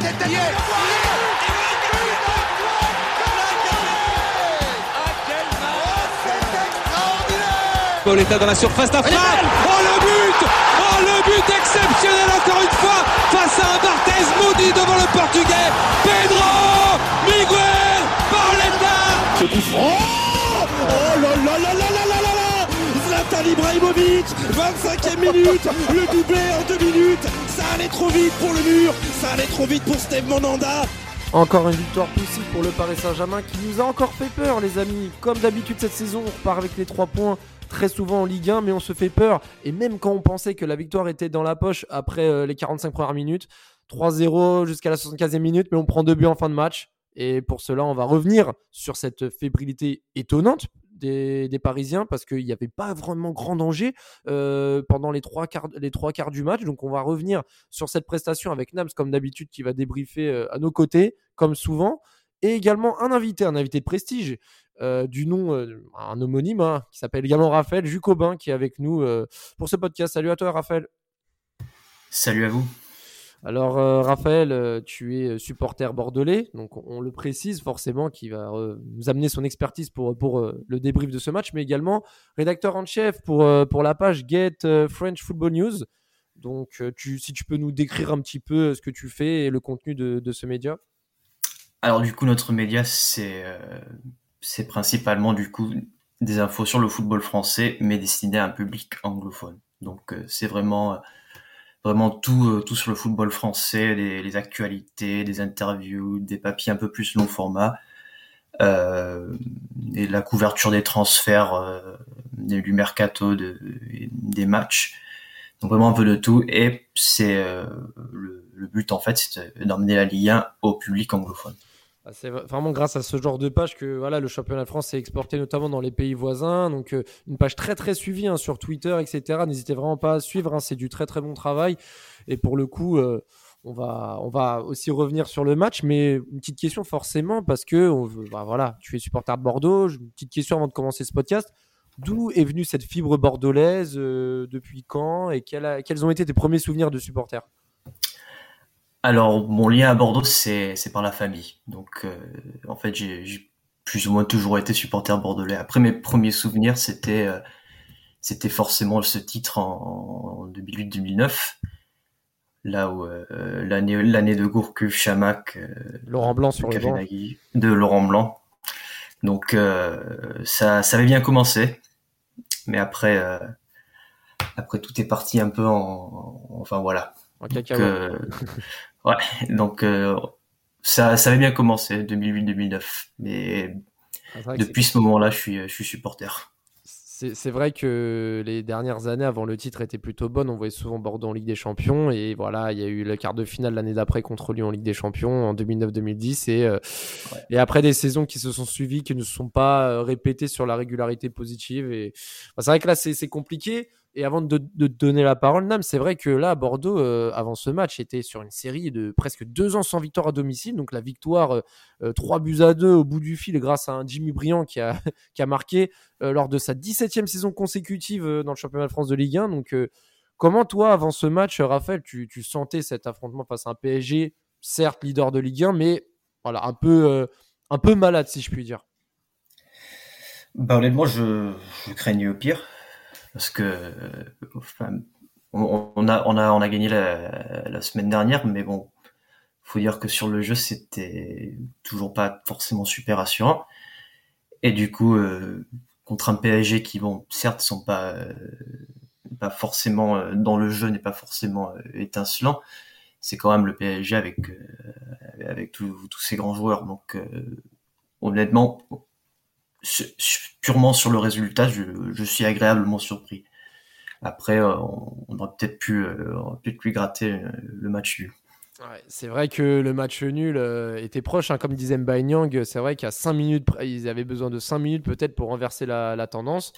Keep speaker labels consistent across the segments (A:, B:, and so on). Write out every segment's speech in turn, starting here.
A: tête d'Aniel
B: Pauletta dans la surface d'affaire. Oh le but. Oh le but exceptionnel encore une fois face à un Barthez maudit devant le portugais. Pedro Miguel Pauletta
C: Ce coup franc. Oh, oh là Zlatan Ibrahimovic 25e minute Le doublé en deux minutes Ça allait trop vite pour le mur Ça allait trop vite pour Steve Monanda
D: encore une victoire possible pour le Paris Saint-Germain qui nous a encore fait peur les amis. Comme d'habitude cette saison, on repart avec les 3 points très souvent en Ligue 1, mais on se fait peur. Et même quand on pensait que la victoire était dans la poche après euh, les 45 premières minutes, 3-0 jusqu'à la 75e minute, mais on prend deux buts en fin de match. Et pour cela, on va revenir sur cette fébrilité étonnante des, Parisiens parce qu'il n'y avait pas vraiment grand danger euh, pendant les trois, quarts, les trois quarts du match. Donc on va revenir sur cette prestation avec Nams comme d'habitude qui va débriefer euh, à nos côtés, comme souvent. Et également un invité, un invité de prestige. Euh, du nom, un homonyme, hein, qui s'appelle également Raphaël Jucobin, qui est avec nous pour ce podcast. Salut à toi, Raphaël.
E: Salut à vous.
D: Alors, euh, Raphaël, euh, tu es euh, supporter bordelais, donc on, le précise forcément, qui va nous amener son expertise pour, pour le débrief de ce match, mais également rédacteur en chef pour, pour la page Get French Football News. Donc, si tu peux nous décrire un petit peu ce que tu fais et le contenu de, de ce média.
E: Alors, du coup, notre média, c'est principalement du coup des infos sur le football français, mais destiné à un public anglophone. Donc, c'est vraiment vraiment tout, euh, tout sur le football français, les, les, actualités, des interviews, des papiers un peu plus long format, euh, et la couverture des transferts, euh, du mercato, de, des matchs. Donc vraiment un peu de tout. Et c'est euh, le, le, but en fait, c'est d'emmener la Ligue 1 au public anglophone.
D: C'est vraiment grâce à ce genre de page que voilà, le championnat de France s'est exporté notamment dans les pays voisins. Donc euh, une page très très suivie hein, sur Twitter, etc. N'hésitez vraiment pas à suivre, hein, c'est du très très bon travail. Et pour le coup, euh, on, va, aussi revenir sur le match. Mais une petite question forcément, parce que bah, voilà, tu es supporter de Bordeaux. Une petite question avant de commencer ce podcast. D'où est venue cette fibre bordelaise euh, Depuis quand Et quels ont été tes premiers souvenirs de supporter?
E: Alors, mon lien à Bordeaux, c'est par la famille. Donc, euh, en fait, j'ai plus ou moins toujours été supporter bordelais. Après, mes premiers souvenirs, c'était euh, c'était forcément ce titre en, 2008-2009, là où euh, l'année l'année de Gourcuff, Chamac,
D: Laurent Blanc sur le banc.
E: de Laurent Blanc. Donc, ça, ça avait bien commencé, mais après, après tout est parti un peu en, enfin voilà.
D: En cacahuète.
E: Ouais, donc euh, ça, ça avait bien commencé 2008-2009, mais ah, depuis ce moment-là, je suis, je suis supporter.
D: C'est vrai que les dernières années avant le titre étaient plutôt bonnes. On voyait souvent Bordeaux en Ligue des Champions. Et voilà, il y a eu le quart de finale l'année d'après contre Lyon en Ligue des Champions en 2009-2010. Et, euh, et après des saisons qui se sont suivies, qui ne se sont pas euh, répétées sur la régularité positive. Et c'est vrai que là, c'est compliqué. Et avant de, de, donner la parole, Nam, c'est vrai que là, Bordeaux, euh, avant ce match, était sur une série de presque deux ans sans victoire à domicile. Donc la victoire, euh, euh, trois 3 buts à 2 au bout du fil grâce à un Jimmy Briand qui a, qui a marqué lors de sa 17e saison consécutive dans le championnat de France de Ligue 1. Donc comment toi, avant ce match, Raphaël, tu, tu, sentais cet affrontement face à un PSG, certes leader de Ligue 1, mais voilà, un peu, un peu malade, si je puis dire?
E: Bah, Honnêtement, je, je craignais au pire parce que enfin, on, a on a on a gagné la, la, semaine dernière, mais bon, faut dire que sur le jeu c'était toujours pas forcément super assurant. Et du coup, euh, contre un PSG qui vont certes sont pas euh, pas forcément euh, dans le jeu n'est pas forcément étincelant, c'est quand même le PSG avec avec tous ces grands joueurs. Donc honnêtement, purement sur le résultat, je, suis agréablement surpris. Après, euh, on, aurait peut-être pu, euh, peut pu gratter euh, le match nul.
D: c'est vrai que le match nul était proche, hein, comme disait Nyang. C'est vrai qu'à 5 minutes, ils avaient besoin de 5 minutes peut-être pour renverser la, tendance.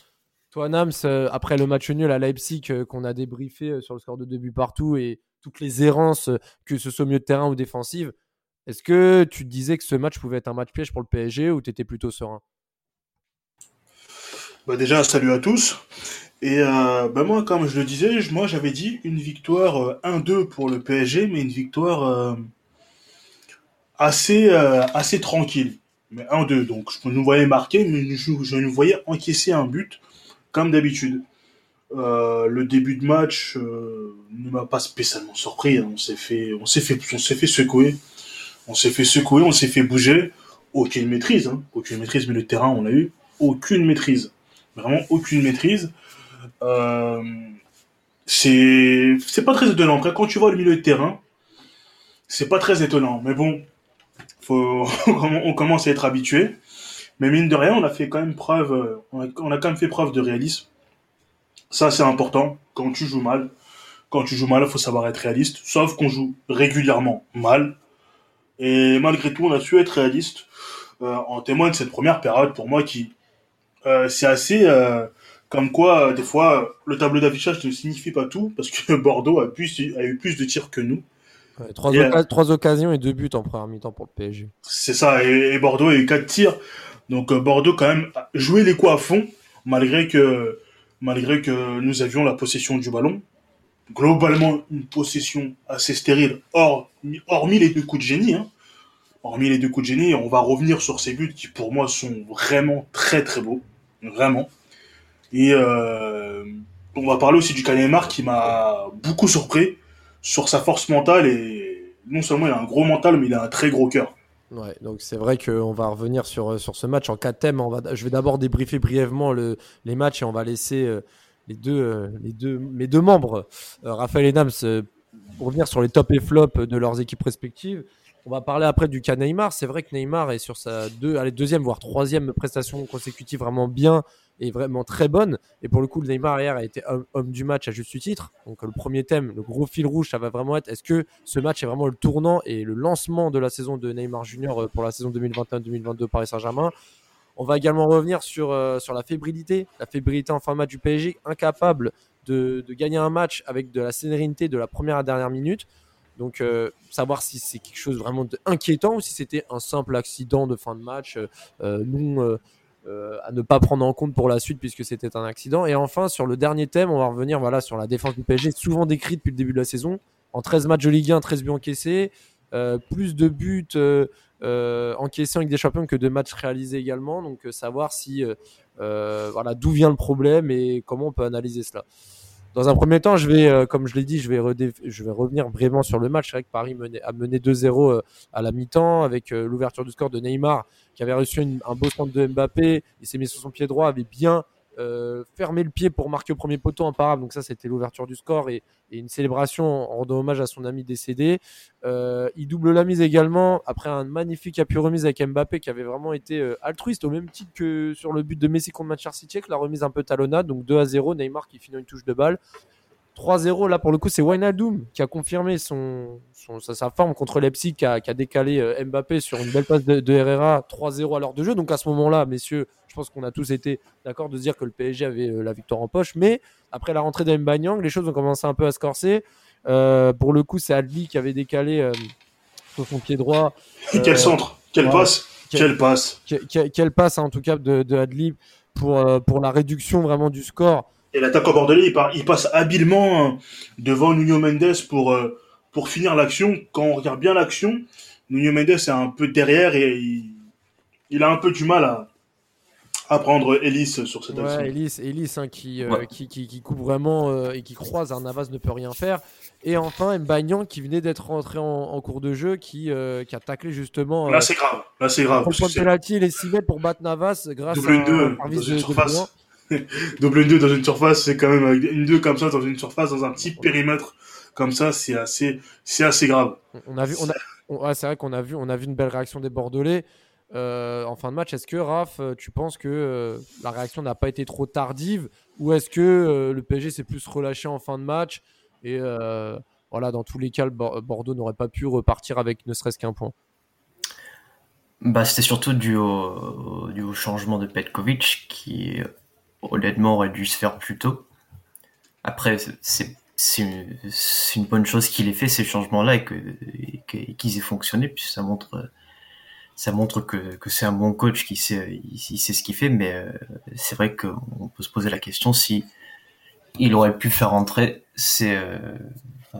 D: Toi, Nams, après le match nul à Leipzig qu'on a débriefé sur le score de début partout et toutes les errances, que ce soit au milieu de terrain ou défensive, est-ce que tu disais que ce match pouvait être un match piège pour le PSG ou tu étais plutôt serein?
F: Bah déjà, salut à tous. Et euh, bah moi, comme je le disais, moi j'avais dit une victoire 1-2 euh, pour le PSG, mais une victoire euh, assez, assez tranquille. Mais 1-2. Donc je nous voyais marquer, mais je, je nous voyais encaisser un but comme d'habitude. le début de match ne m'a pas spécialement surpris. Hein. On s'est fait, on s'est fait, on s'est fait secouer. On s'est fait secouer, on s'est fait bouger. Aucune maîtrise, hein. aucune maîtrise, mais le terrain, on l'a eu. Aucune maîtrise. Vraiment aucune maîtrise. Euh, c'est, pas très étonnant. Quand tu vois le milieu de terrain, c'est pas très étonnant. Mais bon, on commence à être habitué. Mais mine de rien, on a fait quand même preuve, fait preuve de réalisme. Ça, c'est important. Quand tu joues mal, quand tu joues mal, il faut savoir être réaliste. Sauf qu'on joue régulièrement mal. Et malgré tout, on a su être réaliste. Euh, en témoigne cette première période pour moi qui euh, c'est assez euh, comme quoi des fois le tableau d'affichage ne signifie pas tout parce que Bordeaux a, eu plus de tirs que nous.
D: trois, occasions et deux buts en première mi-temps pour le PSG.
F: C'est ça, et, Bordeaux a eu quatre tirs. Donc Bordeaux quand même a joué les coups à fond malgré que malgré que nous avions la possession du ballon. Globalement une possession assez stérile, hors, hormis les deux coups de génie. Hein hormis les deux coups de génie, on va revenir sur ces buts qui pour moi sont vraiment très très beaux, vraiment. Et euh, on va parler aussi du Canemar qui m'a beaucoup surpris sur sa force mentale et non seulement il a un gros mental mais il a un très gros cœur.
D: Ouais, donc c'est vrai qu'on va revenir sur, sur ce match en quatre thèmes. On va, je vais d'abord débriefer brièvement le, les matchs et on va laisser euh, les deux, euh, les deux, mes deux membres, Raphaël et Nams, revenir sur les top et flop de leurs équipes respectives. On va parler après du cas Neymar. C'est vrai que Neymar est sur sa deuxième, voire troisième prestation consécutive vraiment bien et vraiment très bonne. Et pour le coup, Neymar hier a été homme, du match à juste titre. Donc le premier thème, le gros fil rouge, ça va vraiment être est-ce que ce match est vraiment le tournant et le lancement de la saison de Neymar Junior euh, pour la saison 2021-2022 Paris Saint-Germain? On va également revenir sur, euh, sur la fébrilité, la fébrilité en fin de match du PSG, incapable de, de gagner un match avec de la sérénité de la première à dernière minute. Donc, euh, savoir si c'est quelque chose vraiment d'inquiétant ou si c'était un simple accident de fin de match, euh, euh, nous, à ne pas prendre en compte pour la suite puisque c'était un accident. Et enfin, sur le dernier thème, on va revenir voilà, sur la défense du PSG, souvent décrite depuis le début de la saison. En 13 matchs de Ligue 1, 13 buts encaissés, plus de buts encaissés avec des champions que de matchs réalisés également. Donc, savoir si, voilà, d'où vient le problème et comment on peut analyser cela. Dans un premier temps, je vais, euh, comme je l'ai dit, je vais, revenir brièvement sur le match. C'est vrai que Paris a mené 2-0 euh, à la mi-temps avec euh, l'ouverture du score de Neymar qui avait reçu un beau centre de Mbappé. Il s'est mis sur son pied droit, avait bien euh, fermer le pied pour marquer au premier poteau imparable. Donc ça, c'était l'ouverture du score et, une célébration en rendant hommage à son ami décédé. Euh, il double la mise également après un magnifique appui remise avec Mbappé qui avait vraiment été euh, altruiste au même titre que sur le but de Messi contre Manchester City avec la remise un peu talonnade. Donc 2 à 0, Neymar qui finit une touche de balle. 3-0, là pour le coup, c'est Wijnaldum qui a confirmé son, sa, forme contre Leipzig, qui a, qui a décalé euh, Mbappé sur une belle passe de, Herrera, 3-0 à l'heure de jeu. Donc à ce moment-là, messieurs, je pense qu'on a tous été d'accord de dire que le PSG avait euh, la victoire en poche. Mais après la rentrée d'Mbanyang, les choses ont commencé un peu à se corser. Euh, pour le coup, c'est Adli qui avait décalé sur son pied droit.
F: quel centre? Quelle passe? Quelle passe?
D: Quelle passe, en tout cas, de, de Adli pour, pour la réduction vraiment du score.
F: Et l'attaquant bordelais, il, passe habilement euh, devant Nuno Mendes pour, euh, pour finir l'action. Quand on regarde bien l'action, Nuno Mendes est un peu derrière et il, a un peu du mal à, à prendre Ellis sur cette action.
D: Ellis, Ellis hein, qui, euh, qui, qui, coupe vraiment et qui croise. Navas ne peut rien faire. Et enfin, Mbagnan qui venait d'être rentré en, cours de jeu, qui, qui a taclé justement.
F: Là, c'est grave. Là, c'est grave.
D: Pour le penalty, il est 6 mètres pour battre Navas grâce
F: à un service de, surface. Double 2 dans une surface, c'est quand même une 2 comme ça dans une surface, dans un petit périmètre comme ça, c'est assez, c'est assez grave.
D: On a vu, on a, c'est vrai qu'on a vu, on a vu une belle réaction des Bordelais euh, en fin de match. Est-ce que Raph, tu penses que euh, la réaction n'a pas été trop tardive ou est-ce que euh, le PSG s'est plus relâché en fin de match et voilà, dans tous les cas, Bordeaux n'aurait pas pu repartir avec ne serait-ce qu'un point?
E: Bah, c'était surtout dû au, dû au changement de Petkovic qui honnêtement aurait dû se faire plus tôt. Après, c'est une, bonne chose qu'il ait fait ces changements-là et qu'ils qu aient fonctionné, puisque ça montre, ça montre que, que c'est un bon coach qui sait, il, sait ce qu'il fait, mais euh, c'est vrai qu'on peut se poser la question si il aurait pu faire entrer ces, euh,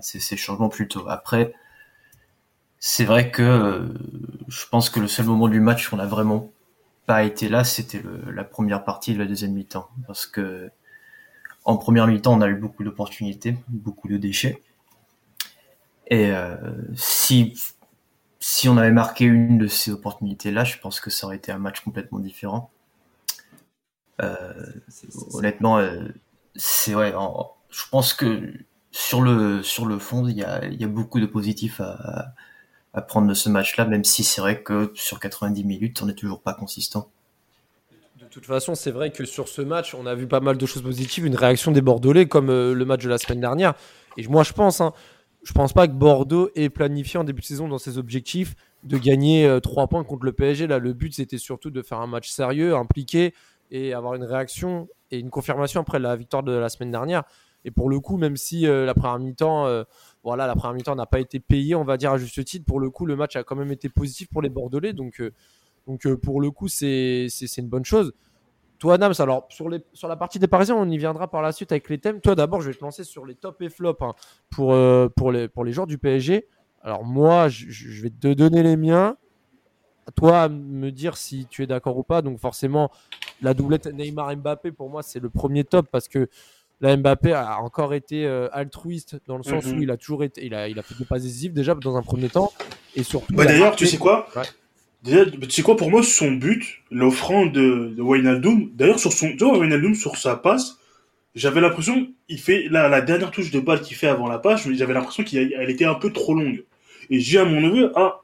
E: ces, ces changements plus tôt. Après, c'est vrai que je pense que le seul moment du match où on a vraiment pas été là, c'était la première partie de la deuxième mi-temps. Parce que en première mi-temps, on a eu beaucoup d'opportunités, beaucoup de déchets. Et euh, si si on avait marqué une de ces opportunités-là, je pense que ça aurait été un match complètement différent. Euh, honnêtement, euh, c'est vrai. je pense que sur le fond, il y a, beaucoup de positifs à prendre de ce match-là, même si c'est vrai que sur 90 minutes, on n'est toujours pas consistant.
D: De toute façon, c'est vrai que sur ce match, on a vu pas mal de choses positives, une réaction des Bordelais comme euh, le match de la semaine dernière. Et moi, je pense, hein, je pense pas que Bordeaux ait planifié en début de saison dans ses objectifs de gagner euh, trois 3 points contre le PSG. Là, le but, c'était surtout de faire un match sérieux, impliqué et avoir une réaction et une confirmation après la victoire de la semaine dernière. Et pour le coup, même si euh, la première mi-temps voilà, la mi-temps n'a pas été payée, on va dire à juste titre. Pour le coup, le match a quand même été positif pour les Bordelais. Donc, euh, donc euh, pour le coup, c'est une bonne chose. Toi, Nams, alors sur, les, sur la partie des Parisiens, on y viendra par la suite avec les thèmes. Toi, d'abord, je vais te lancer sur les top et flop hein, pour, euh, pour, les, pour les joueurs du PSG. Alors, moi, je, vais te donner les miens. À toi, me dire si tu es d'accord ou pas. Donc, forcément, la doublette Neymar-Mbappé, pour moi, c'est le premier top parce que Là, Mbappé a encore été euh, altruiste dans le sens où mhm. il a toujours été, il a, il a fait deux passes décisives déjà dans un premier temps et surtout.
F: Bah, d'ailleurs, tu sais quoi Déjà, tu sais quoi pour moi son but, l'offrande de, de Wijnaldum. D'ailleurs sur son, tu vois Wijnaldum sur sa passe, j'avais l'impression, il fait la, la dernière touche de balle qu'il fait avant la passe, j'avais l'impression qu'elle était un peu trop longue. Et j'ai à mon neveu, ah,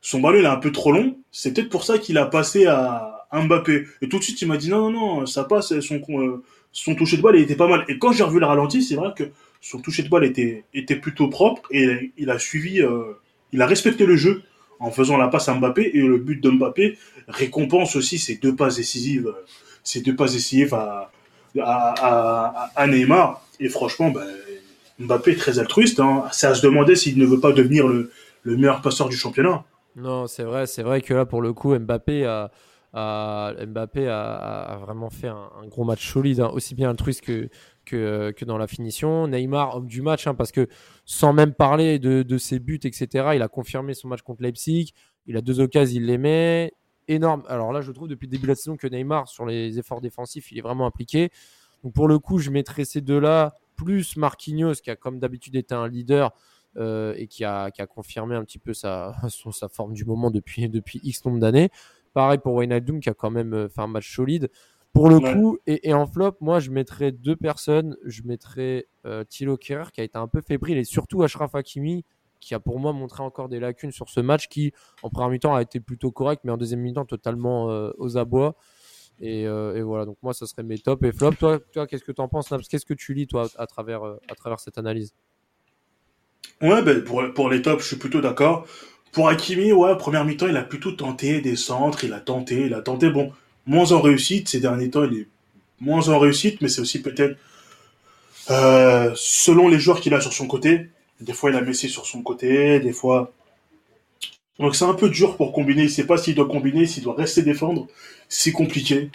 F: son ballon il est un peu trop long. C'est peut-être pour ça qu'il a passé à Mbappé. Et tout de suite il m'a dit non non non, ça passe, son euh, son toucher de balle était pas mal. Et quand j'ai revu le ralenti, c'est vrai que son toucher de balle était, était plutôt propre et il a suivi, euh, il a respecté le jeu en faisant la passe à Mbappé et le but de Mbappé récompense aussi ces deux passes décisives, ces deux passes décisives à, Neymar. Et franchement, ben, Mbappé est très altruiste. Hein. C'est à se demander s'il ne veut pas devenir le, le meilleur passeur du championnat.
D: Non, c'est vrai, c'est vrai que là, pour le coup, Mbappé a. Mbappé a, vraiment fait un, gros match solide, hein, aussi bien altruiste que, que, que, dans la finition. Neymar, homme du match, hein, parce que sans même parler de, ses buts, etc., il a confirmé son match contre Leipzig. Il a deux occasions, il les met. Énorme. Alors là, je trouve depuis le début de la saison que Neymar, sur les efforts défensifs, il est vraiment impliqué. Donc pour le coup, je mettrais ces deux-là, plus Marquinhos, qui a comme d'habitude été un leader. Euh, et qui a, qui a, confirmé un petit peu sa, sa forme du moment depuis, depuis X nombre d'années. Pareil pour Wijnaldum qui a quand même euh, fait un match solide. Pour le coup, et, en flop, moi je mettrais deux personnes. Je mettrais euh, Thilo Kerrer qui a été un peu fébrile et surtout Ashraf Hakimi qui a pour moi montré encore des lacunes sur ce match qui en première mi-temps a été plutôt correct mais en deuxième mi-temps totalement euh, aux abois. Et, voilà, donc moi ça serait mes top et flop. Toi, toi qu'est-ce que tu en penses Qu'est-ce que tu lis toi à travers, à travers cette analyse?
F: Ouais, ben pour, pour les tops, je suis plutôt d'accord. Pour Hakimi, ouais, première mi-temps, il a plutôt tenté des centres, il a tenté, il a tenté, bon, moins en réussite, ces derniers temps, il est moins en réussite, mais c'est aussi peut-être euh, selon les joueurs qu'il a sur son côté. Des fois, il a Messi sur son côté, des fois... Donc c'est un peu dur pour combiner, il sait pas s'il doit combiner, s'il doit rester défendre, c'est compliqué.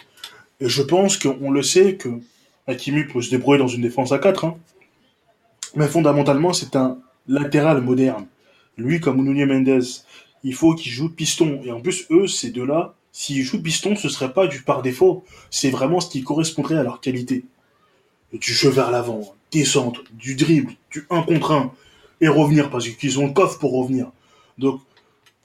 F: Et je pense qu'on le sait que Hakimi peut se débrouiller dans une défense à 4, hein. mais fondamentalement, c'est un latéral moderne lui comme Nuno Mendes, il faut qu'il joue piston. Et en plus, eux, ces deux-là, s'ils jouent piston, ce serait pas du par défaut. C'est vraiment ce qui correspondrait à leur qualité. du jeu vers l'avant, descendre, du dribble, du 1 contre 1, et revenir, parce qu'ils ont le coffre pour revenir. Donc,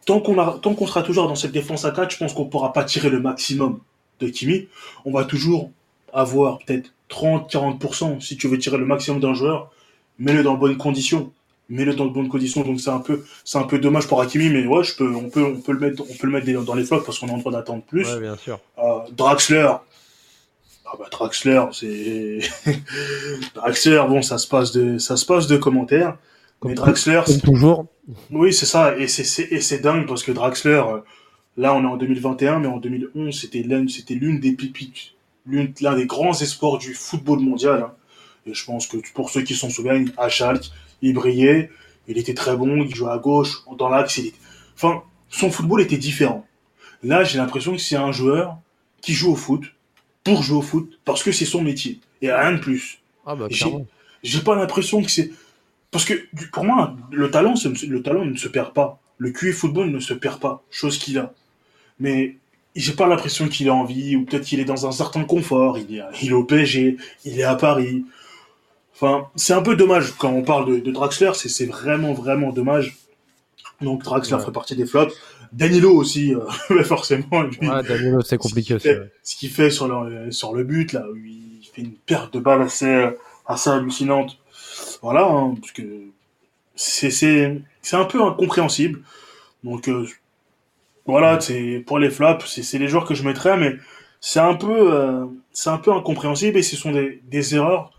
F: tant qu'on sera toujours dans cette défense à 4, je pense qu'on pourra pas tirer le maximum de Kimi. On va toujours avoir peut-être 30-40%. Si tu veux tirer le maximum d'un joueur, mets-le dans bonnes conditions mets-le dans de bonnes conditions. Donc c'est un peu, c'est un peu dommage pour Hakimi, mais ouais, je peux, on peut, on peut le mettre, on peut le mettre dans les flops parce qu'on est en train d'attendre plus.
D: Ouais, bien sûr.
F: Euh, Draxler. Ah bah Draxler, c'est Draxler. Bon, ça se passe de, ça se passe de commentaires. mais Draxler,
D: comme toujours.
F: Oui, c'est ça, et c'est, et c'est dingue parce que Draxler, euh, là, on est en 2021, mais en 2011, c'était l'une, c'était l'une des pipiques, l'une, l'un des grands espoirs du football mondial. Hein. Et je pense que pour ceux qui s'en souviennent, à Schalke, il brillait, il était très bon, il jouait à gauche, dans l'axe, Enfin, son football était différent. Là, j'ai l'impression que c'est un joueur qui joue au foot, pour jouer au foot, parce que c'est son métier, et rien de plus.
D: Ah bah,
F: j'ai pas l'impression que c'est... Parce que pour moi, le talent, le talent ne se perd pas. le QI football ne se perd pas, chose qu'il a. Mais j'ai pas l'impression qu'il a envie, ou peut-être qu'il est dans un certain confort. Il est, il est au PSG, il est à Paris. Enfin, c'est un peu dommage quand on parle de, de Draxler, c'est vraiment, vraiment dommage. Donc Draxler fait partie des flops. Danilo aussi, euh, forcément.
D: Lui, ouais, Danilo, c'est compliqué
F: aussi. Ce qu'il fait sur le, sur le but, là, il fait une perte de balle assez, assez hallucinante. Voilà, hein, parce que c'est, c'est, c'est un peu incompréhensible. Donc, euh, voilà, c'est pour les flops, c'est les joueurs que je mettrais, mais c'est un peu, euh, c'est un peu incompréhensible et ce sont des, des erreurs.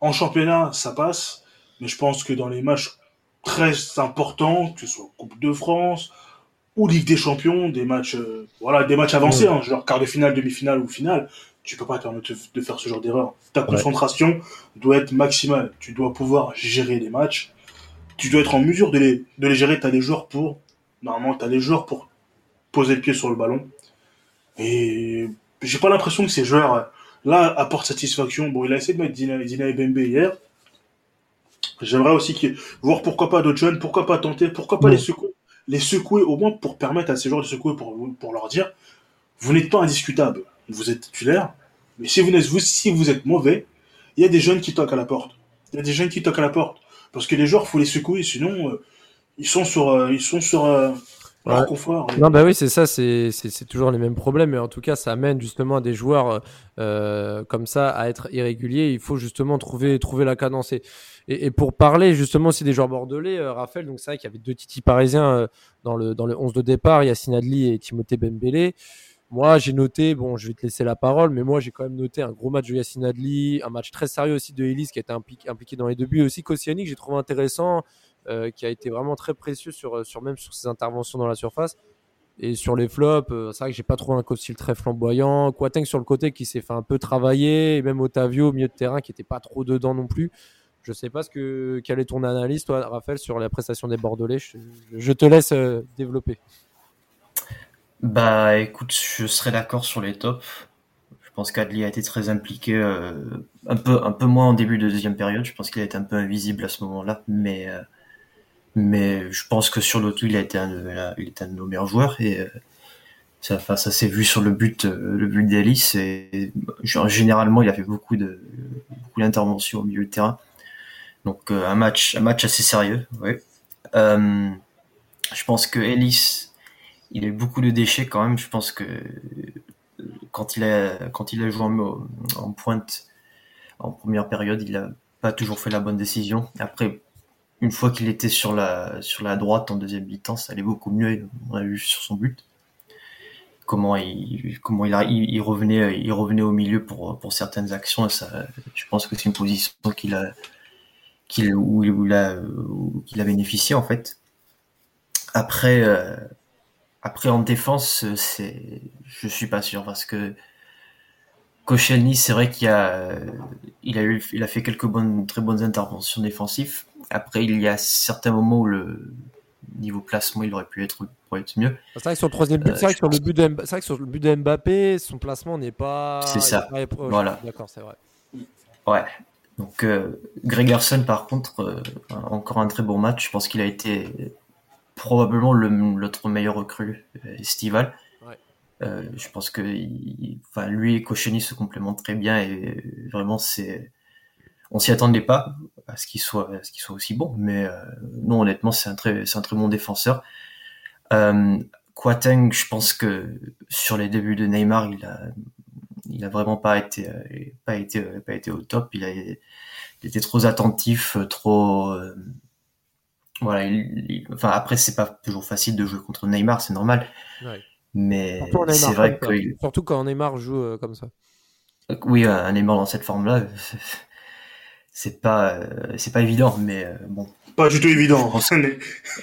F: En championnat, ça passe, mais je pense que dans les matchs très importants, que ce soit Coupe de France ou Ligue des Champions, des matchs, euh, voilà, des matchs avancés, hein, genre quart de finale, demi-finale ou finale, tu peux pas te permettre de faire ce genre d'erreur. Ta concentration doit être maximale. Tu dois pouvoir gérer les matchs. Tu dois être en mesure de les, de les gérer. Tu as des joueurs pour, normalement, tu as des joueurs pour poser le pied sur le ballon. Et j'ai pas l'impression que ces joueurs là apportent satisfaction. Bon, il a essayé de mettre Dina, Dina Bembe hier. J'aimerais aussi voir pourquoi pas d'autres jeunes, pourquoi pas tenter, pourquoi pas les secouer, les secouer au moins pour permettre à ces joueurs de secouer pour, pour leur dire vous n'êtes pas indiscutable, vous êtes titulaire, mais si vous, êtes, vous, si vous êtes mauvais, il y a des jeunes qui toquent à la porte. Il y a des jeunes qui toquent à la porte. Parce que les joueurs, faut les secouer, sinon, euh, ils sont sur, euh, ils sont sur, euh,
D: non, bah oui, c'est ça, c'est toujours les mêmes problèmes, mais en tout cas, ça amène justement à des joueurs euh, comme ça à être irréguliers. Il faut justement trouver, trouver la cadence. Et, et, pour parler justement aussi des joueurs bordelais, euh, Raphaël, donc c'est vrai qu'il y avait deux titis parisiens euh, dans, le, dans le 11 de départ, Yacine Adli et Timothée Bembélé. Moi, j'ai noté, bon, je vais te laisser la parole, mais moi, j'ai quand même noté un gros match de Yacine Adli, un match très sérieux aussi de Elise qui a été impliqué, impliqué dans les deux buts, aussi Koscielny que j'ai trouvé intéressant. Euh, qui a été vraiment très précieux sur, euh, sur même sur ses interventions dans la surface. Et sur les flops, euh, c'est vrai que j'ai pas trouvé un coach très flamboyant. Quateng sur le côté qui s'est fait un peu travailler, et même Otavio au milieu de terrain qui était pas trop dedans non plus. Je sais pas ce que quelle est ton analyse, toi, Raphaël, sur la prestation des Bordelais? Je, te laisse développer.
E: Bah, écoute, je serais d'accord sur les tops. Je pense qu'Adli a été très impliqué, un peu un peu moins en début de deuxième période. Je pense qu'il a été un peu invisible à ce moment-là, mais mais je pense que sur l'auto, il a été un de, il était un de nos meilleurs joueurs et euh, ça, ça s'est vu sur le but, euh, le but. Et généralement, il a fait beaucoup de beaucoup d'interventions au milieu de terrain. Donc euh, un match, un match assez sérieux. Euh, je pense que Ellis, il a eu beaucoup de déchets quand même. Je pense que quand il a quand il a joué en, en pointe en première période, il a pas toujours fait la bonne décision. Après, une fois qu'il était sur la, sur la droite en deuxième mi-temps, ça allait beaucoup mieux. On a vu sur son but comment il, comment il, il, revenait, il revenait au milieu pour, pour certaines actions. Ça, je pense que c'est une position qu'il a, qu'il, où, il a, qu'il a bénéficié en fait. Après, euh, après en défense, c'est, je suis pas sûr parce que Koscielny, c'est vrai qu'il a, il a eu, il a fait quelques bonnes, très bonnes interventions défensives. Après, il y a certains moments où le niveau placement, il aurait pu être, être mieux.
D: C'est vrai que sur le troisième but, c'est vrai que sur le but de, c'est vrai que sur le but de Mbappé, son placement n'est pas.
E: C'est ça. voilà.
D: D'accord, c'est vrai.
E: Ouais. Donc euh, Gregerson, par contre, euh, encore un très bon match. Je pense qu'il a été probablement l'autre meilleur recrue euh, estival. Euh, je pense que il, enfin, lui et Koscielny se complémentent très bien et vraiment c'est on s'y attendait pas à ce qu'il soit à ce qu'il soit aussi bon mais euh, non honnêtement c'est un très c'est un très bon défenseur. Euh, Quateng je pense que sur les débuts de Neymar il a il a vraiment pas été euh, pas été pas été au top. Il a il était trop attentif trop euh, voilà il, enfin après c'est pas toujours facile de jouer contre Neymar c'est normal. Ouais. Mais c'est vrai que.
D: Surtout quand Neymar joue euh, comme ça.
E: Oui, un Neymar dans cette forme-là, c'est pas, euh, c'est pas évident, mais euh, bon.
F: Pas du tout évident.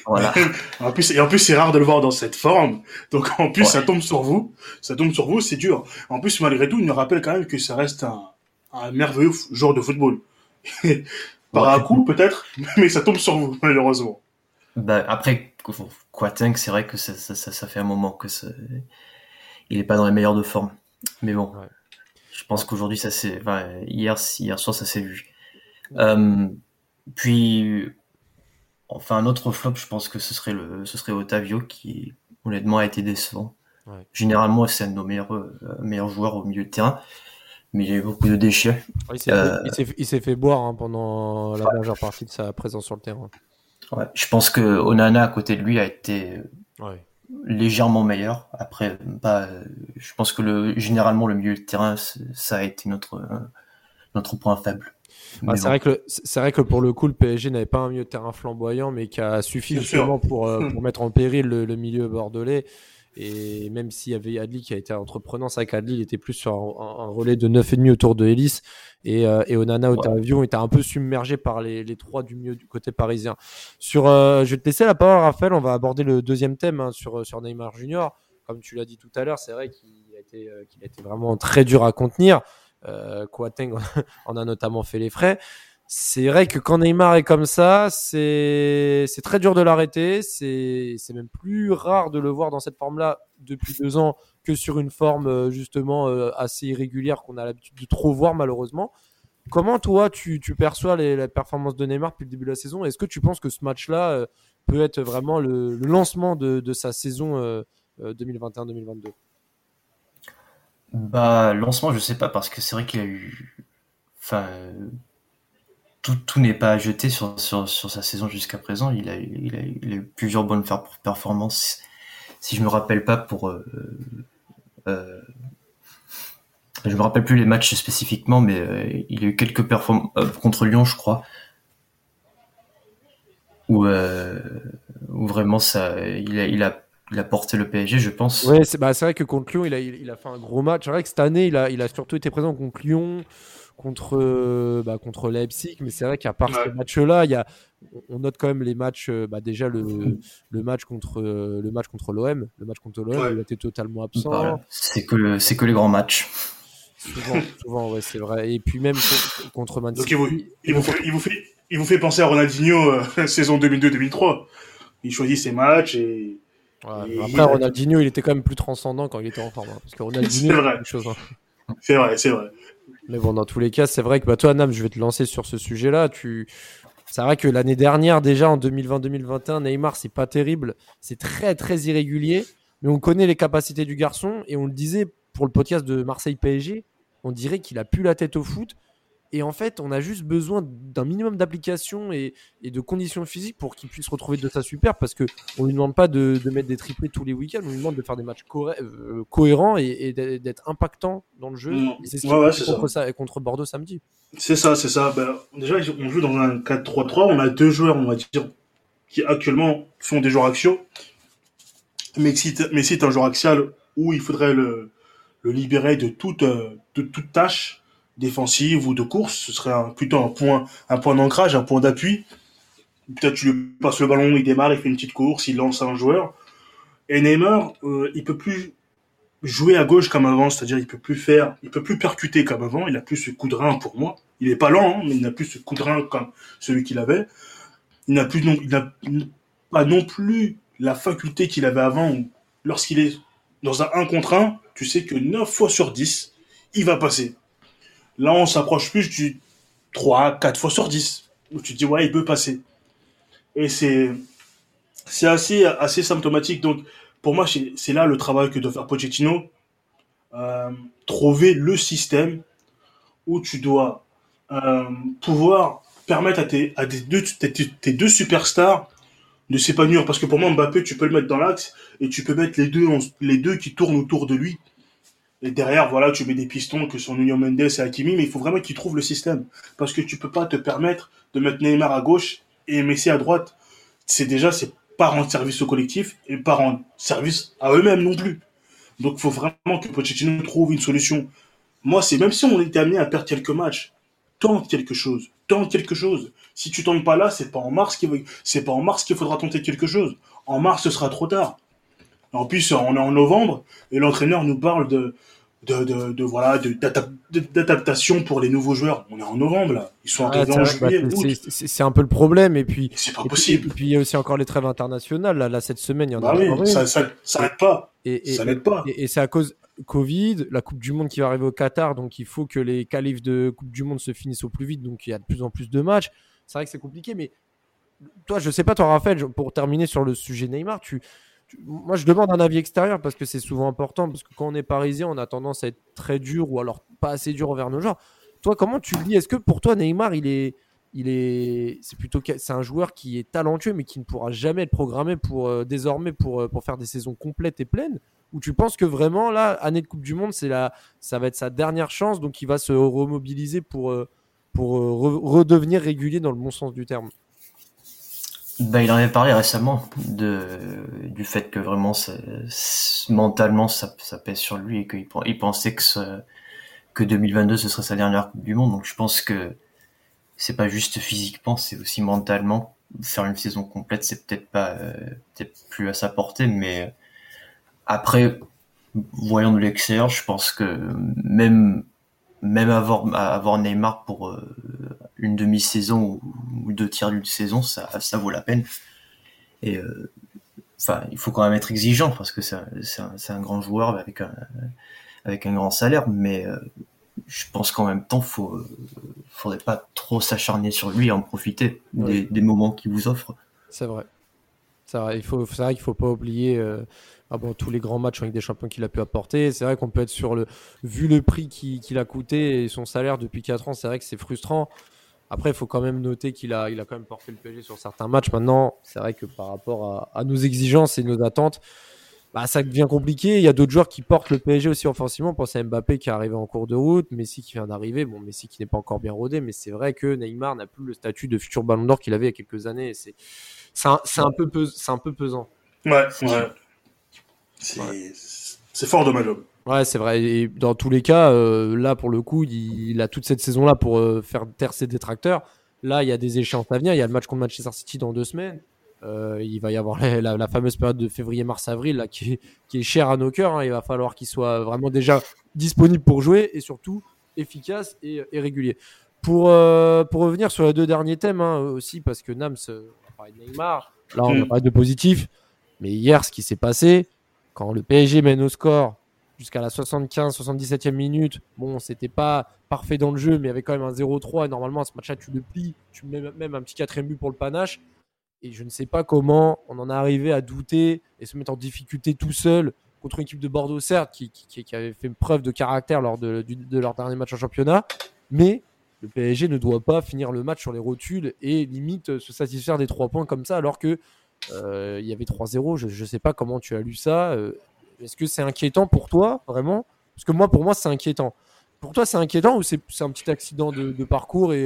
F: voilà. en plus, et en plus, c'est rare de le voir dans cette forme. Donc, en plus, ça tombe sur vous. Ça tombe sur vous, c'est dur. En plus, malgré tout, il me rappelle quand même que ça reste un, un merveilleux joueur de football. Par un coup, peut-être, mais ça tombe sur vous, malheureusement.
E: Bah, après, Quateng, c'est vrai que ça, ça, ça, fait un moment que il est pas dans les meilleures de forme. Mais bon, je pense qu'aujourd'hui, ça s'est, hier, hier soir, ça s'est vu. Euh, puis, enfin, un autre flop, je pense que ce serait, le, ce serait Otavio qui, honnêtement, a été décevant. Généralement, c'est un de nos meilleurs, euh, meilleurs joueurs au milieu de terrain, mais il y a eu beaucoup de déchets.
D: Euh, il s'est fait boire hein, pendant la majeure partie de sa présence sur le terrain.
E: Je pense que Onana à côté de lui a été légèrement meilleur. Après, pas, je pense que le, généralement le milieu de terrain, ça a été notre, notre point faible.
D: Bah, c'est vrai que c'est vrai que pour le coup le PSG n'avait pas un milieu de terrain flamboyant mais qui a suffi justement pour, euh, pour mettre en péril le, milieu bordelais et même s'il y avait Adli qui a été entreprenant c'est vrai qu'Adli il était plus sur un, relais de 9,5 autour de Ellis. Et, euh, et Onana Otavio était un peu submergé par les, les, trois du milieu du côté parisien. Sur euh, je vais te laisser la parole Raphaël. On va aborder le deuxième thème hein, sur, sur Neymar Junior. Comme tu l'as dit tout à l'heure c'est vrai qu'il a été qu'il a été vraiment très dur à contenir. Euh, Kouateng en a notamment fait les frais. C'est vrai que quand Neymar est comme ça, c'est très dur de l'arrêter. C'est même plus rare de le voir dans cette forme-là depuis deux ans que sur une forme euh, justement euh, assez irrégulière qu'on a l'habitude de trop voir malheureusement. Comment toi tu, perçois les, la performance de Neymar depuis le début de la saison? Est-ce que tu penses que ce match-là peut être vraiment le, lancement de, de, sa saison 2021-2022
E: bah, lancement, je sais pas, parce que c'est vrai qu'il a eu. Enfin. Tout, n'est pas à jeter sur, sa saison jusqu'à présent. Il a, eu plusieurs bonnes performances. Si je me rappelle pas pour. Euh, euh, me rappelle plus les matchs spécifiquement, mais euh, il a eu quelques performances euh, contre Lyon, je crois, où, vraiment ça, il a, porté le PSG, je pense.
D: C'est bah, vrai que contre Lyon, il a, il, a fait un gros match. C'est vrai que cette année, il a, il a surtout été présent contre Lyon, contre, euh, bah, contre Leipzig. Mais c'est vrai qu'à part ce match-là, il y a, on note quand même les matchs. Euh, bah, déjà, le, le match contre euh, le match contre l'OM. Le match contre l'OM, il a été totalement absent.
E: C'est que, c'est que les grands matchs.
D: Souvent, souvent ouais, c'est vrai. Et puis même contre Man
F: City. Donc il vous, fait, il vous, fait, il vous fait penser à Ronaldinho saison 2002-2003. Il choisit ses matchs et
D: après, Ronaldinho, il était quand même plus transcendant quand il était en forme. Hein, parce que Ronaldinho,
F: c'est vrai. Chose, hein. C'est vrai, c'est vrai.
D: Mais bon, dans tous les cas, c'est vrai que bah, toi, Nam, je vais te lancer sur ce sujet-là. Tu... C'est vrai que l'année dernière, déjà en 2020-2021, Neymar, c'est pas terrible. C'est très, très irrégulier. Mais on connaît les capacités du garçon. Et on le disait pour le podcast de Marseille PSG, on dirait qu'il a plus la tête au foot. Et en fait, on a juste besoin d'un minimum d'application et, de conditions physiques pour qu'il puisse retrouver de sa super parce que on lui demande pas de, mettre des triplés tous les week-ends, on lui demande de faire des matchs euh, cohérents et, d'être impactant dans le jeu.
F: Mm.
D: c'est ce ouais, contre, ça. contre Bordeaux samedi.
F: C'est ça, c'est ça. Ben, déjà, on joue dans un 4-3-3. On a deux joueurs, on va dire, qui actuellement font des joueurs axiaux. Mais si c'est un joueur axial où il faudrait le, le libérer de toute, euh, de toute tâche défensive ou de course, ce serait plutôt un point, un point d'ancrage, un point d'appui. Peut-être tu lui passes le ballon, il démarre, il fait une petite course, il lance un joueur. Et Neymar, euh, il peut plus jouer à gauche comme avant, c'est-à-dire il peut plus faire, il peut plus percuter comme avant, il a plus ce coup de rein pour moi. Il est pas lent, hein, mais il n'a plus ce coup de rein comme celui qu'il avait. Il n'a plus non, il n'a pas non plus la faculté qu'il avait avant lorsqu'il est dans un 1 contre 1, tu sais que 9 fois sur 10, il va passer. Là, on s'approche plus du 3, 4 fois sur 10. Où tu te dis, ouais, il peut passer. Et c'est, assez, symptomatique. Donc, pour moi, c'est là le travail que doit faire Pochettino. Euh, trouver le système où tu dois euh, pouvoir permettre à tes, deux, superstars de s'épanouir. Parce que pour moi, Mbappé, tu peux le mettre dans l'axe et tu peux mettre les deux qui tournent autour de lui et derrière, voilà, tu mets des pistons que sont Nuno Mendes et Hakimi, mais il faut vraiment qu'ils trouvent le système. Parce que tu peux pas te permettre de mettre Neymar à gauche et Messi à droite. C'est déjà, c'est pas rendre service au collectif et pas rendre service à eux-mêmes non plus. Donc, il faut vraiment que Pochettino trouve une solution. Moi, c'est même si on était amené à perdre quelques matchs, tente quelque chose, tente quelque chose. Si tu tentes pas là, c'est pas en mars c'est pas en mars qu'il faudra tenter quelque chose. En mars, ce sera trop tard. En plus, on est en novembre et l'entraîneur nous parle de, de, de, de voilà d'adaptation pour les nouveaux joueurs. On est en novembre là, ils sont arrivés en juillet.
D: Bah, c'est un peu le problème et puis
F: c'est pas possible.
D: Et puis, il y a aussi encore les trêves internationales là, là cette semaine il y en
F: bah
D: a.
F: Oui, ça, ça, ça pas. Et, ça n'aide pas.
D: Et, c'est à cause Covid, la Coupe du Monde qui va arriver au Qatar, donc il faut que les qualifs de Coupe du Monde se finissent au plus vite, donc il y a de plus en plus de matchs. C'est vrai que c'est compliqué, mais toi, je sais pas, toi, Raphaël, pour terminer sur le sujet Neymar, tu, moi, je demande un avis extérieur parce que c'est souvent important. Parce que quand on est parisien, on a tendance à être très dur ou alors pas assez dur envers nos joueurs. Toi, comment tu le dis Est-ce que pour toi, Neymar, il est, il est, c'est plutôt, c'est un joueur qui est talentueux, mais qui ne pourra jamais être programmé pour euh, désormais pour, euh, pour faire des saisons complètes et pleines? Ou tu penses que vraiment là, année de Coupe du Monde, c'est la, ça va être sa dernière chance, donc il va se remobiliser pour, euh, pour redevenir régulier dans le bon sens du terme?
E: Bah, il en avait parlé récemment de, du fait que vraiment mentalement ça, ça pèse sur lui et qu'il il pensait que, ce, que 2022 ce serait sa dernière Coupe du Monde. Donc je pense que c'est pas juste physiquement, c'est aussi mentalement. Faire une saison complète, c'est peut-être pas euh, peut-être plus à sa portée, mais après, voyant de l'extérieur, je pense que même même avoir, avoir Neymar pour euh, une demi-saison ou, deux tiers d'une saison, ça, ça vaut la peine. Et euh, enfin, il faut quand même être exigeant parce que c'est un, un, grand joueur avec un, avec un grand salaire, mais euh, je pense qu'en même temps, faut, faudrait pas trop s'acharner sur lui et en profiter des, des, moments qu'il vous offre.
D: C'est vrai. C'est vrai, il faut, vrai qu'il faut pas oublier ah bon, tous les grands matchs avec des champions qu'il a pu apporter. C'est vrai qu'on peut être sur le. Vu le prix qu'il a coûté et son salaire depuis 4 ans, c'est vrai que c'est frustrant. Après, il faut quand même noter qu'il a, il a quand même porté le PSG sur certains matchs. Maintenant, c'est vrai que par rapport à, nos exigences et nos attentes, bah, ça devient compliqué. Il y a d'autres joueurs qui portent le PSG aussi offensivement. On pense à Mbappé qui est arrivé en cours de route, Messi qui vient d'arriver. Bon, Messi qui n'est pas encore bien rodé, mais c'est vrai que Neymar n'a plus le statut de futur ballon d'or qu'il avait il y a quelques années. C'est un, un, peu un peu pesant.
F: Ouais, ouais. C'est fort de Malhomme.
D: Ouais, c'est vrai. Et dans tous les cas, euh, là, pour le coup, il, a toute cette saison-là pour euh, faire taire ses détracteurs. Là, il y a des échéances à venir. Il y a le match contre Manchester City dans deux semaines. Euh, il va y avoir la, fameuse période de février, mars, avril, là, qui, est, qui est chère à nos cœurs. Hein. Il va falloir qu'il soit vraiment déjà disponible pour jouer et surtout efficace et, régulier. Pour, pour revenir sur les deux derniers thèmes hein, aussi, parce que Nams, on va de Neymar, là, on va mm. parler de positif. Mais hier, ce qui s'est passé, quand le PSG mène au score jusqu'à la 75-77e minute, bon, c'était pas parfait dans le jeu, mais il y avait quand même un 0-3. Et normalement, ce match-là, tu le plies, tu mets même un petit quatrième but pour le panache. Et je ne sais pas comment on en est arrivé à douter et se mettre en difficulté tout seul contre une équipe de Bordeaux, certes, qui, avait fait preuve de caractère lors de, leur dernier match en championnat. Mais le PSG ne doit pas finir le match sur les rotules et limite se satisfaire des trois points comme ça, alors que il y avait 3-0. Je ne sais pas comment tu as lu ça. Euh, est-ce que c'est inquiétant pour toi, vraiment? Parce que moi, pour moi, c'est inquiétant. Pour toi, c'est inquiétant ou c'est un petit accident de, parcours et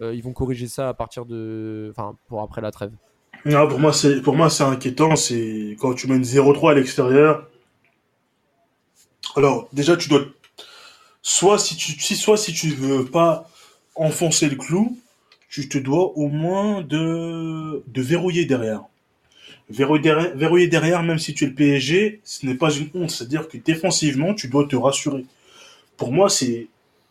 D: euh, ils vont corriger ça à partir de. Enfin, pour après la trêve?
F: Non, pour moi, c'est pour moi c'est inquiétant. C'est quand tu mènes 0-3 à l'extérieur. Alors déjà, tu dois soit si tu si soit si tu veux pas enfoncer le clou, tu te dois au moins de de verrouiller derrière. Verrouiller derrière, même si tu es le PSG, ce n'est pas une honte. C'est-à-dire que défensivement, tu dois te rassurer. Pour moi, c'est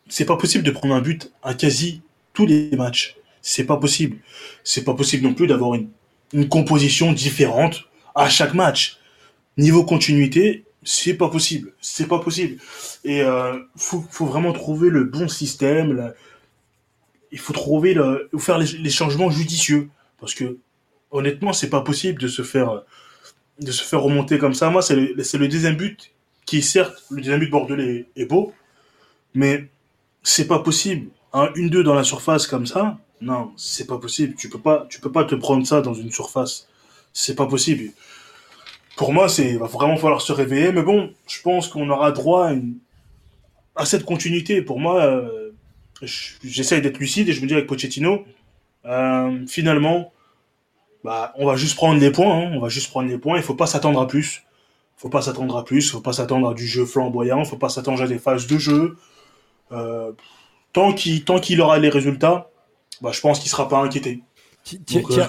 F: c'est pas possible de prendre un but à quasi tous les matchs. C'est pas possible. C'est pas possible non plus d'avoir une, une composition différente à chaque match. Niveau continuité, c'est pas possible. C'est pas possible. Et euh, faut, faut vraiment trouver le bon système. Il faut trouver le, faire les, les changements judicieux parce que honnêtement, c'est pas possible de se faire de se faire remonter comme ça. Moi, c'est le, le deuxième but qui, certes, le deuxième but bordelais est, beau, mais c'est pas possible. Un 1-2 dans la surface comme ça, non, c'est pas possible. Tu peux pas, tu peux pas te prendre ça dans une surface. C'est pas possible. Pour moi, c'est va vraiment falloir se réveiller. Mais bon, je pense qu'on aura droit à cette continuité. Pour moi, euh, j'essaye d'être lucide et je me dis avec Pochettino, euh, finalement, bah, on va juste prendre les points. Hein. On va juste prendre les points. Il faut pas s'attendre à plus. Faut pas s'attendre à plus. Faut pas s'attendre à du jeu flamboyant. Faut pas s'attendre à des phases de jeu. Euh, tant qu'il tant qu'il aura les résultats, bah, je pense qu'il sera pas inquiété.
D: Euh,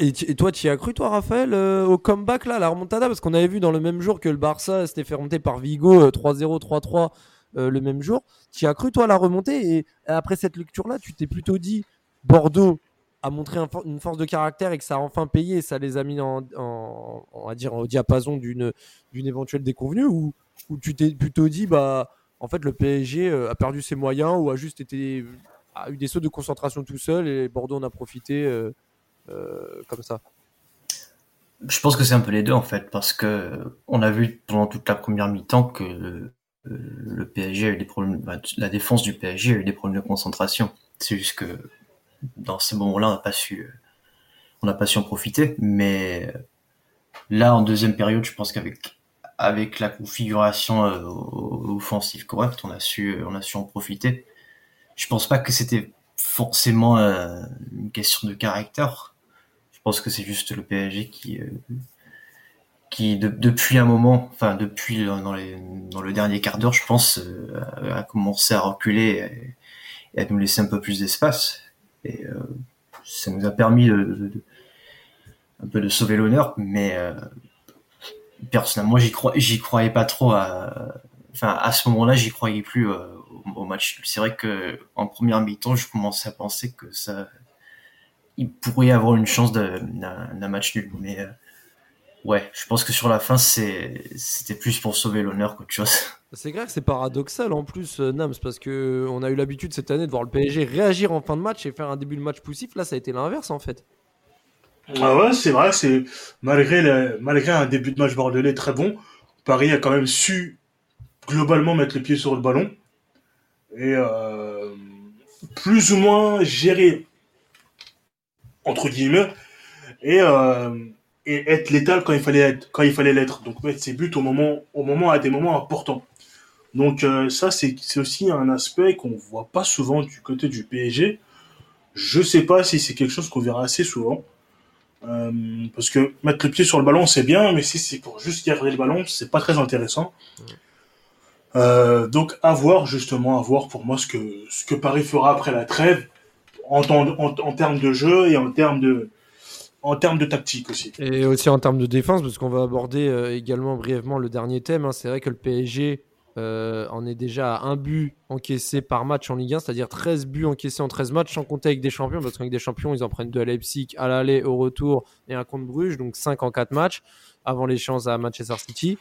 D: et, toi, tu y as cru, toi, Raphaël, euh, au comeback, là, la remontada? Parce qu'on avait vu dans le même jour que le Barça s'était fait remonter par Vigo 3-0, 3-3 le même jour. Tu as cru, toi, à la remontée? Et après cette lecture-là, tu t'es plutôt dit Bordeaux, a montré une force de caractère et que ça a enfin payé ça les a mis en, on va dire, au diapason d'une éventuelle déconvenue ou, tu t'es plutôt dit bah en fait le PSG euh, a perdu ses moyens ou a juste été a eu des sauts de concentration tout seul et Bordeaux en a profité euh, comme ça?
E: Je pense que c'est un peu les deux en fait, parce que on a vu pendant toute la première mi-temps que le PSG a eu des problèmes, bah, la défense du PSG a eu des problèmes de concentration. C'est juste que dans ces moments-là, on n'a pas su, on n'a pas su en profiter. Mais là, en deuxième période, je pense qu'avec avec la configuration euh, offensive correcte, on a su, on a su en profiter. Je pense pas que c'était forcément euh, une question de caractère. Je pense que c'est juste le PSG qui, euh, qui depuis un moment, enfin depuis dans, les, dans le dernier quart d'heure, je pense, a commencé à reculer et, à nous laisser un peu plus d'espace. Et ça nous a permis de, un peu de sauver l'honneur, mais personnellement, j'y crois, j'y croyais pas trop. À, enfin, à ce moment-là, j'y croyais plus euh, au, match. C'est vrai que en première mi-temps, je commençais à penser que ça, il pourrait y avoir une chance d'un match nul. Mais euh, ouais, je pense que sur la fin, c'était plus pour sauver l'honneur qu'autre chose.
D: C'est clair que c'est paradoxal en plus, euh, Nams, parce que on a eu l'habitude cette année de voir le PSG réagir en fin de match et faire un début de match poussif. Là, ça a été l'inverse en fait.
F: Ah ouais, c'est vrai, c'est malgré, un début de match bordelais très bon, Paris a quand même su globalement mettre le pied sur le ballon et euh, plus ou moins gérer entre guillemets et, euh, être létal quand il fallait quand il fallait l'être donc mettre ses buts au moment au moment à des moments importants donc euh, ça c'est aussi un aspect qu'on voit pas souvent du côté du PSG je sais pas si c'est quelque chose qu'on verra assez souvent euh, parce que mettre le pied sur le ballon, c'est bien, mais si c'est pour juste garder le ballon, c'est pas très intéressant. Euh, donc à voir justement, à voir pour moi ce que ce que Paris fera après la trêve en, en, termes de jeu et en termes de en termes de tactique aussi.
D: Et aussi en termes de défense, parce qu'on va aborder euh, également brièvement le dernier thème. Hein. C'est vrai que le PSG euh, on est déjà à un but encaissé par match en Ligue 1, c'est-à-dire 13 buts encaissés en 13 matchs, sans compter avec des champions, parce qu'avec des champions, ils en prennent deux à Leipzig, à l'aller, au retour, et un contre Bruges, donc 5 en 4 matchs, avant l'échéance à Manchester City.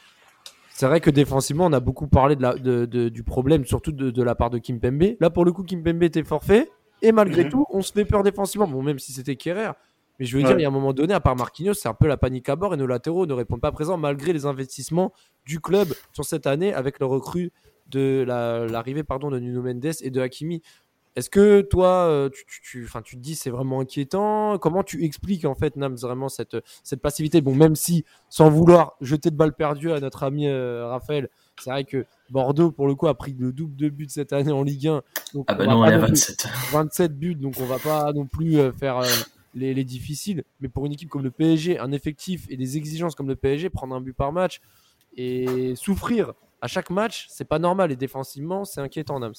D: C'est vrai que défensivement, on a beaucoup parlé du problème, surtout de, la part de Kim Pembe. Là, pour le coup, Kim Pembe était forfait, et malgré mhm. tout, on se fait peur défensivement. Bon, même si c'était Kerrer, mais je veux dire, il y a un moment donné, à part Marquinhos, c'est un peu la panique à bord et nos latéraux ne répondent pas présent malgré les investissements du club sur cette année avec le recrue de l'arrivée pardon de Nuno Mendes et de Hakimi. Est-ce que toi, euh, tu, tu, tu, te dis c'est vraiment inquiétant? Comment tu expliques en fait, Nams, vraiment cette, cette passivité? Bon, même si, sans vouloir jeter de balles perdues à notre ami euh, Raphaël, c'est vrai que Bordeaux, pour le coup, a pris le double de buts cette année en Ligue 1.
E: Donc ah bah non, on est à 27.
D: 27 buts, donc on va pas non plus euh, faire les, les, difficiles. Mais pour une équipe comme le PSG, un effectif et des exigences comme le PSG, prendre un but par match et souffrir à chaque match, c'est pas normal. Et défensivement, c'est inquiétant, Nams.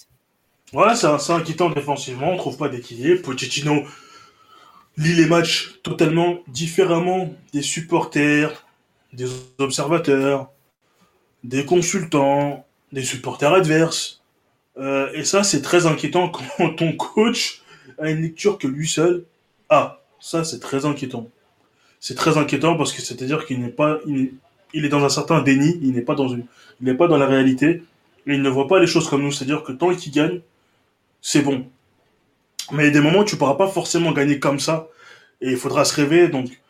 F: Ouais, c'est inquiétant défensivement. On trouve pas d'équilibre. Pochettino lit les matchs totalement différemment des supporters, des observateurs, des consultants, des supporters adverses. Euh, et ça, c'est très inquiétant quand ton coach a une lecture que lui seul a. Ça, c'est très inquiétant. C'est très inquiétant parce que c'est-à-dire qu'il n'est pas, il est dans un certain déni, il n'est pas dans une, il n'est pas dans la réalité, et il ne voit pas les choses comme nous, c'est-à-dire que tant qu'il gagne, c'est bon. Mais il y a des moments où tu pourras pas forcément gagner comme ça, et il faudra se rêver, donc,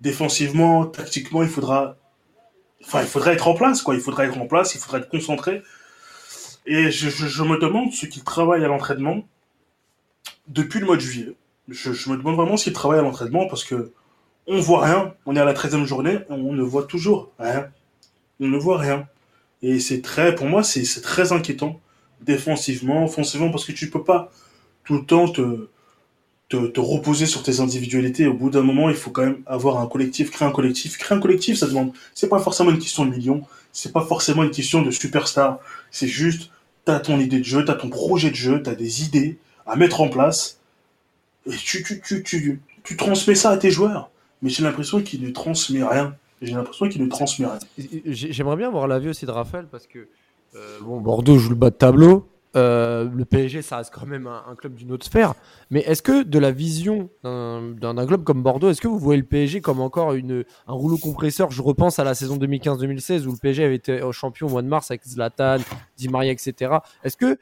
F: défensivement, tactiquement, il faudra, enfin, il faudra être en place, quoi, il faudra être en place, il faudra être concentré. Et je, je, me demande ce qu'il travaille à l'entraînement depuis le mois de juillet. Je, me demande vraiment s'il travaille à l'entraînement parce que on voit rien. On est à la 13e journée, on ne voit toujours rien. On ne voit rien. Et c'est très, pour moi, c'est très inquiétant, défensivement, offensivement, parce que tu peux pas tout le temps te, te, reposer sur tes individualités. Au bout d'un moment, il faut quand même avoir un collectif, créer un collectif. Créer un collectif, ça demande, c'est pas forcément une question de millions, c'est pas forcément une question de superstar. C'est juste, t'as ton idée de jeu, t'as ton projet de jeu, t'as des idées à mettre en place, et tu, transmets ça à tes joueurs mais j'ai l'impression qu'il ne transmet rien. J'ai l'impression qu'il ne transmet rien.
D: J'aimerais bien voir l'avis aussi de Raphaël parce que euh, bon, Bordeaux joue le bas de tableau. Euh, le PSG, ça reste quand même un, club d'une autre sphère. Mais est-ce que de la vision d'un club comme Bordeaux, est-ce que vous voyez le PSG comme encore un rouleau compresseur? Je repense à la saison 2015-2016 où le PSG avait été champion au mois de mars avec Zlatan, Di Maria, etc. Est-ce que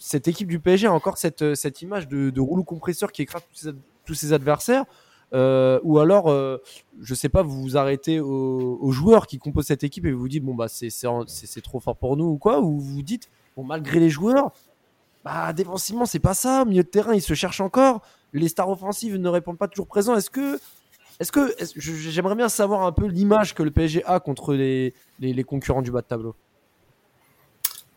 D: cette équipe du PSG a encore cette, cette image de, rouleau compresseur qui écrase tous ses, adversaires ou alors, je sais pas, vous vous arrêtez aux, joueurs qui composent cette équipe et vous vous dites bon bah c'est trop fort pour nous ou quoi, ou vous vous dites bon malgré les joueurs, bah défensivement c'est pas ça, milieu de terrain ils se cherchent encore, les stars offensives ne répondent pas toujours présents. Est-ce que est-ce que j'aimerais bien savoir un peu l'image que le PSG a contre les, les, concurrents du bas de tableau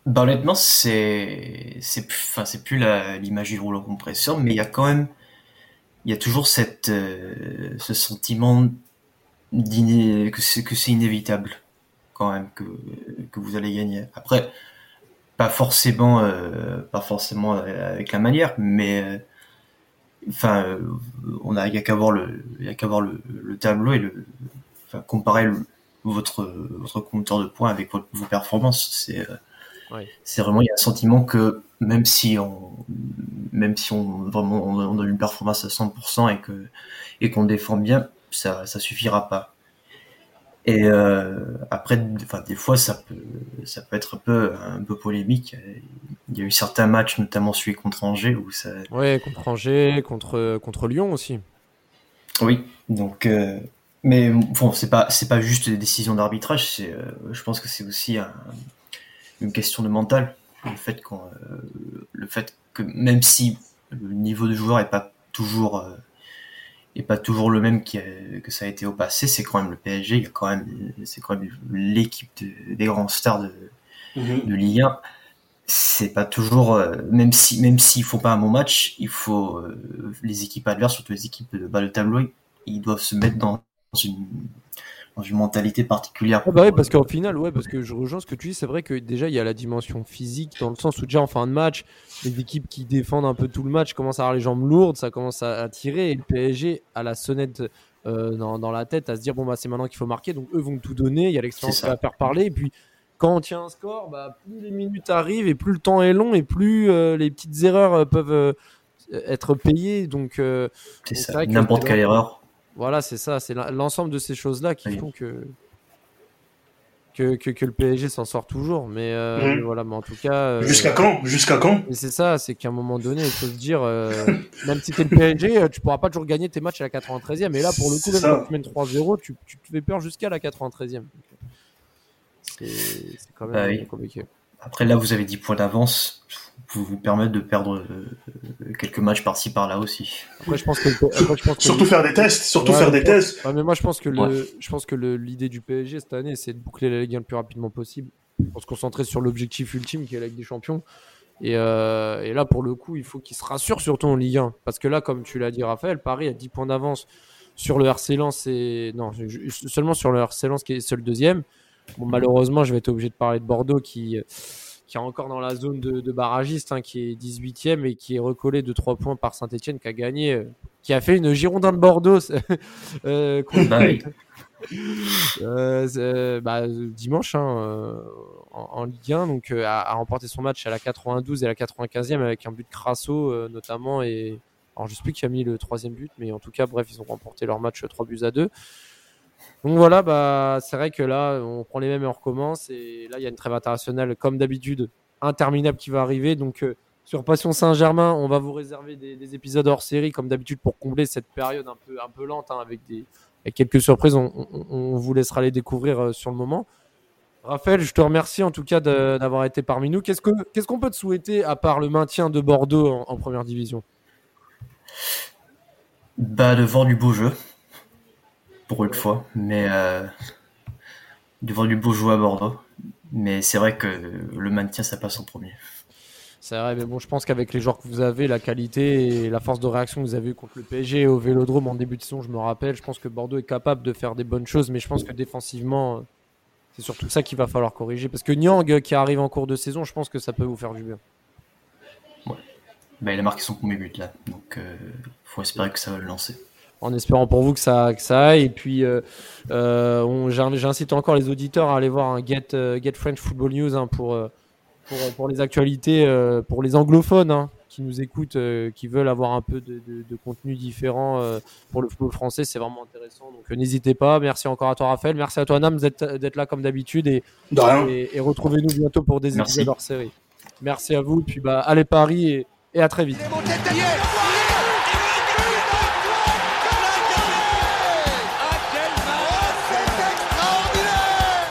E: bah, honnêtement, c'est c'est enfin c'est plus l'image du rouleau compresseur, mais il y a quand même il y a toujours cette euh, ce sentiment que c'est que c'est inévitable quand même que que vous allez gagner. Après, pas forcément euh, pas forcément avec la manière, mais enfin, euh, on a, il y a qu'à voir le, il y a qu'à voir le, le, tableau et le, enfin, comparer votre, votre compteur de points avec votre, vos performances. C'est, c'est vraiment, il y a un sentiment que même si on, même si on, vraiment, on, a une performance à 100% et que, et qu'on défend bien, ça, ça suffira pas. Et euh, après, enfin, des fois, ça peut, ça peut être un peu, un peu polémique. Il y a eu certains matchs, notamment celui contre Angers, où ça.
D: Ouais, contre Angers, contre contre Lyon aussi.
E: Oui, donc, euh, mais bon, c'est pas, c'est pas juste des décisions d'arbitrage. C'est, euh, je pense que c'est aussi un, une question de mental. Le fait qu'on, euh, le fait que même si le niveau de joueur est pas toujours euh, et pas toujours le même que ça a été au passé. C'est quand même le PSG, il y a quand même, c'est quand même l'équipe des grands stars de, mhm. de Ligue 1. C'est pas toujours, euh, même si, même s'ils font pas un bon match, il faut, euh, les équipes adverses, surtout les équipes de bas de tableau, ils doivent se mettre dans une, dans une mentalité particulière.
D: Ah bah oui, parce qu'au final, ouais, parce que je rejoins ce que tu dis, c'est vrai que déjà il y a la dimension physique dans le sens où déjà en fin de match, les équipes qui défendent un peu tout le match commencent à avoir les jambes lourdes, ça commence à, tirer et le PSG a la sonnette euh, dans, dans, la tête à se dire bon bah c'est maintenant qu'il faut marquer, donc eux vont tout donner, il y a l'expérience qui va faire parler et puis quand on tient un score, bah, plus les minutes arrivent et plus le temps est long et plus euh, les petites erreurs euh, peuvent être payées. Donc,
E: c'est ça, n'importe quelle erreur
D: voilà, c'est ça. C'est l'ensemble de ces choses-là qui font que que, que, le PSG s'en sort toujours. Mais, euh, mhm. voilà, mais en tout cas. Euh,
F: jusqu'à quand? Jusqu'à quand?
D: c'est ça, c'est qu'à un moment donné, il faut se dire, euh, même si t'es le PSG, tu pourras pas toujours gagner tes matchs à la 93e. Et là, pour le coup, même quand tu mènes 3-0, tu, tu te fais peur jusqu'à la 93e. C'est quand même bah compliqué.
E: Après, là, vous avez 10 points d'avance vous vous permettre de perdre euh, quelques matchs par-ci par-là aussi.
D: Après, je pense que,
F: surtout faire des tests, surtout faire des tests.
D: mais moi, je pense que le, je pense que l'idée du PSG cette année, c'est de boucler la Ligue 1 le plus rapidement possible, pour se concentrer sur l'objectif ultime qui est la Ligue des Champions. Et, euh, et là, pour le coup, il faut qu'il se rassure surtout en Ligue 1, parce que là, comme tu l'as dit, Raphaël, Paris a 10 points d'avance sur le RC Lens et non, seulement sur le RC Lens qui est seul deuxième. Bon, malheureusement, je vais être obligé de parler de Bordeaux qui qui est encore dans la zone de, de barragiste, hein, qui est 18e et qui est recollé de 3 points par Saint-Etienne, qui a gagné, euh, qui a fait une Girondin de Bordeaux euh, bah euh, bah, dimanche hein, en, Ligue 1, donc a, remporté son match à la 92 et à la 95e avec un but Crasso notamment. Et alors je sais plus qui a mis le troisième but, mais en tout cas, bref, ils ont remporté leur match 3 buts à 2. Donc voilà, bah, c'est vrai que là, on prend les mêmes et on recommence. Et là, il y a une trêve internationale, comme d'habitude, interminable qui va arriver. Donc, euh, sur Passion Saint-Germain, on va vous réserver des, épisodes hors série, comme d'habitude, pour combler cette période un peu, un peu lente, hein, avec, des, quelques surprises. On, vous laissera les découvrir euh, sur le moment. Raphaël, je te remercie en tout cas d'avoir été parmi nous. Qu'est-ce qu'on peut te souhaiter à part le maintien de Bordeaux en, première division?
E: Bah, De voir du beau jeu pour une fois, mais euh, devant du beau joueur à Bordeaux. Mais c'est vrai que le maintien, ça passe en premier.
D: C'est vrai, mais bon, je pense qu'avec les joueurs que vous avez, la qualité et la force de réaction que vous avez eu contre le PSG au Vélodrome en début de saison, je me rappelle, je pense que Bordeaux est capable de faire des bonnes choses, mais je pense que défensivement, c'est surtout ça qu'il va falloir corriger. Parce que Nyang, qui arrive en cours de saison, je pense que ça peut vous faire du bien.
E: Ouais. Bah, il a marqué son premier but là, donc il euh, faut espérer que ça va le lancer
D: en espérant pour vous que ça, que ça aille. Et puis, euh, euh, j'incite encore les auditeurs à aller voir un Get, euh, Get French Football News hein, pour, pour, pour, les actualités, pour les anglophones hein, qui nous écoutent, qui veulent avoir un peu de, de, contenu différent pour le football français. C'est vraiment intéressant. Donc, n'hésitez pas. Merci encore à toi, Raphaël. Merci à toi, Nam, d'être là comme d'habitude. Et, et, retrouvez-nous bientôt pour des épisodes hors série. Merci à vous. Puis, bah, allez Paris et, et à très vite.